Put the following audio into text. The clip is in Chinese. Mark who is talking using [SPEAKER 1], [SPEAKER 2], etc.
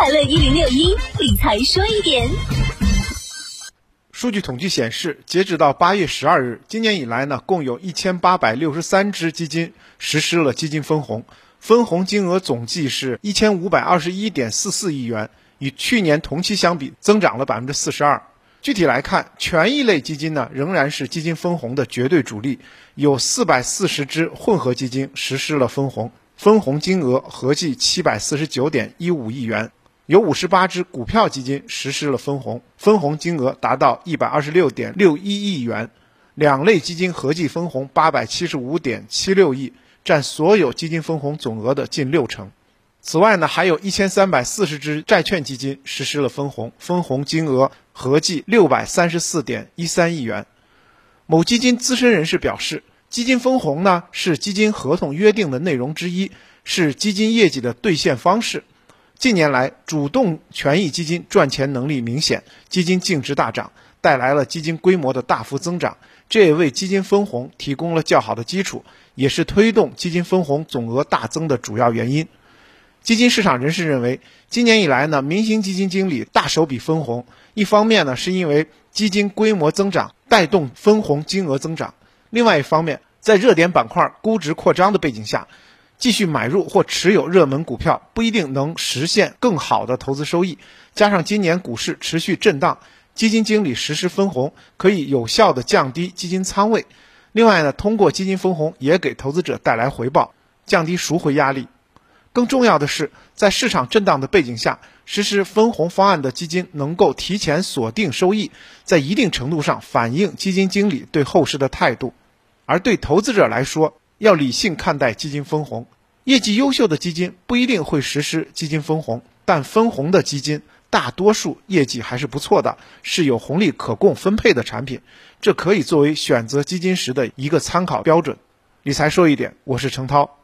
[SPEAKER 1] 快乐一零六一理财说一点。
[SPEAKER 2] 数据统计显示，截止到八月十二日，今年以来呢，共有一千八百六十三只基金实施了基金分红，分红金额总计是一千五百二十一点四四亿元，与去年同期相比增长了百分之四十二。具体来看，权益类基金呢仍然是基金分红的绝对主力，有四百四十只混合基金实施了分红，分红金额合计七百四十九点一五亿元；有五十八只股票基金实施了分红，分红金额达到一百二十六点六一亿元。两类基金合计分红八百七十五点七六亿，占所有基金分红总额的近六成。此外呢，还有一千三百四十只债券基金实施了分红，分红金额合计六百三十四点一三亿元。某基金资深人士表示，基金分红呢是基金合同约定的内容之一，是基金业绩的兑现方式。近年来，主动权益基金赚钱能力明显，基金净值大涨，带来了基金规模的大幅增长，这也为基金分红提供了较好的基础，也是推动基金分红总额大增的主要原因。基金市场人士认为，今年以来呢，明星基金经理大手笔分红，一方面呢是因为基金规模增长带动分红金额增长，另外一方面，在热点板块估值扩张的背景下，继续买入或持有热门股票不一定能实现更好的投资收益。加上今年股市持续震荡，基金经理实施分红可以有效的降低基金仓位，另外呢，通过基金分红也给投资者带来回报，降低赎回压力。更重要的是，在市场震荡的背景下，实施分红方案的基金能够提前锁定收益，在一定程度上反映基金经理对后市的态度。而对投资者来说，要理性看待基金分红。业绩优秀的基金不一定会实施基金分红，但分红的基金大多数业绩还是不错的，是有红利可供分配的产品，这可以作为选择基金时的一个参考标准。理财说一点，我是程涛。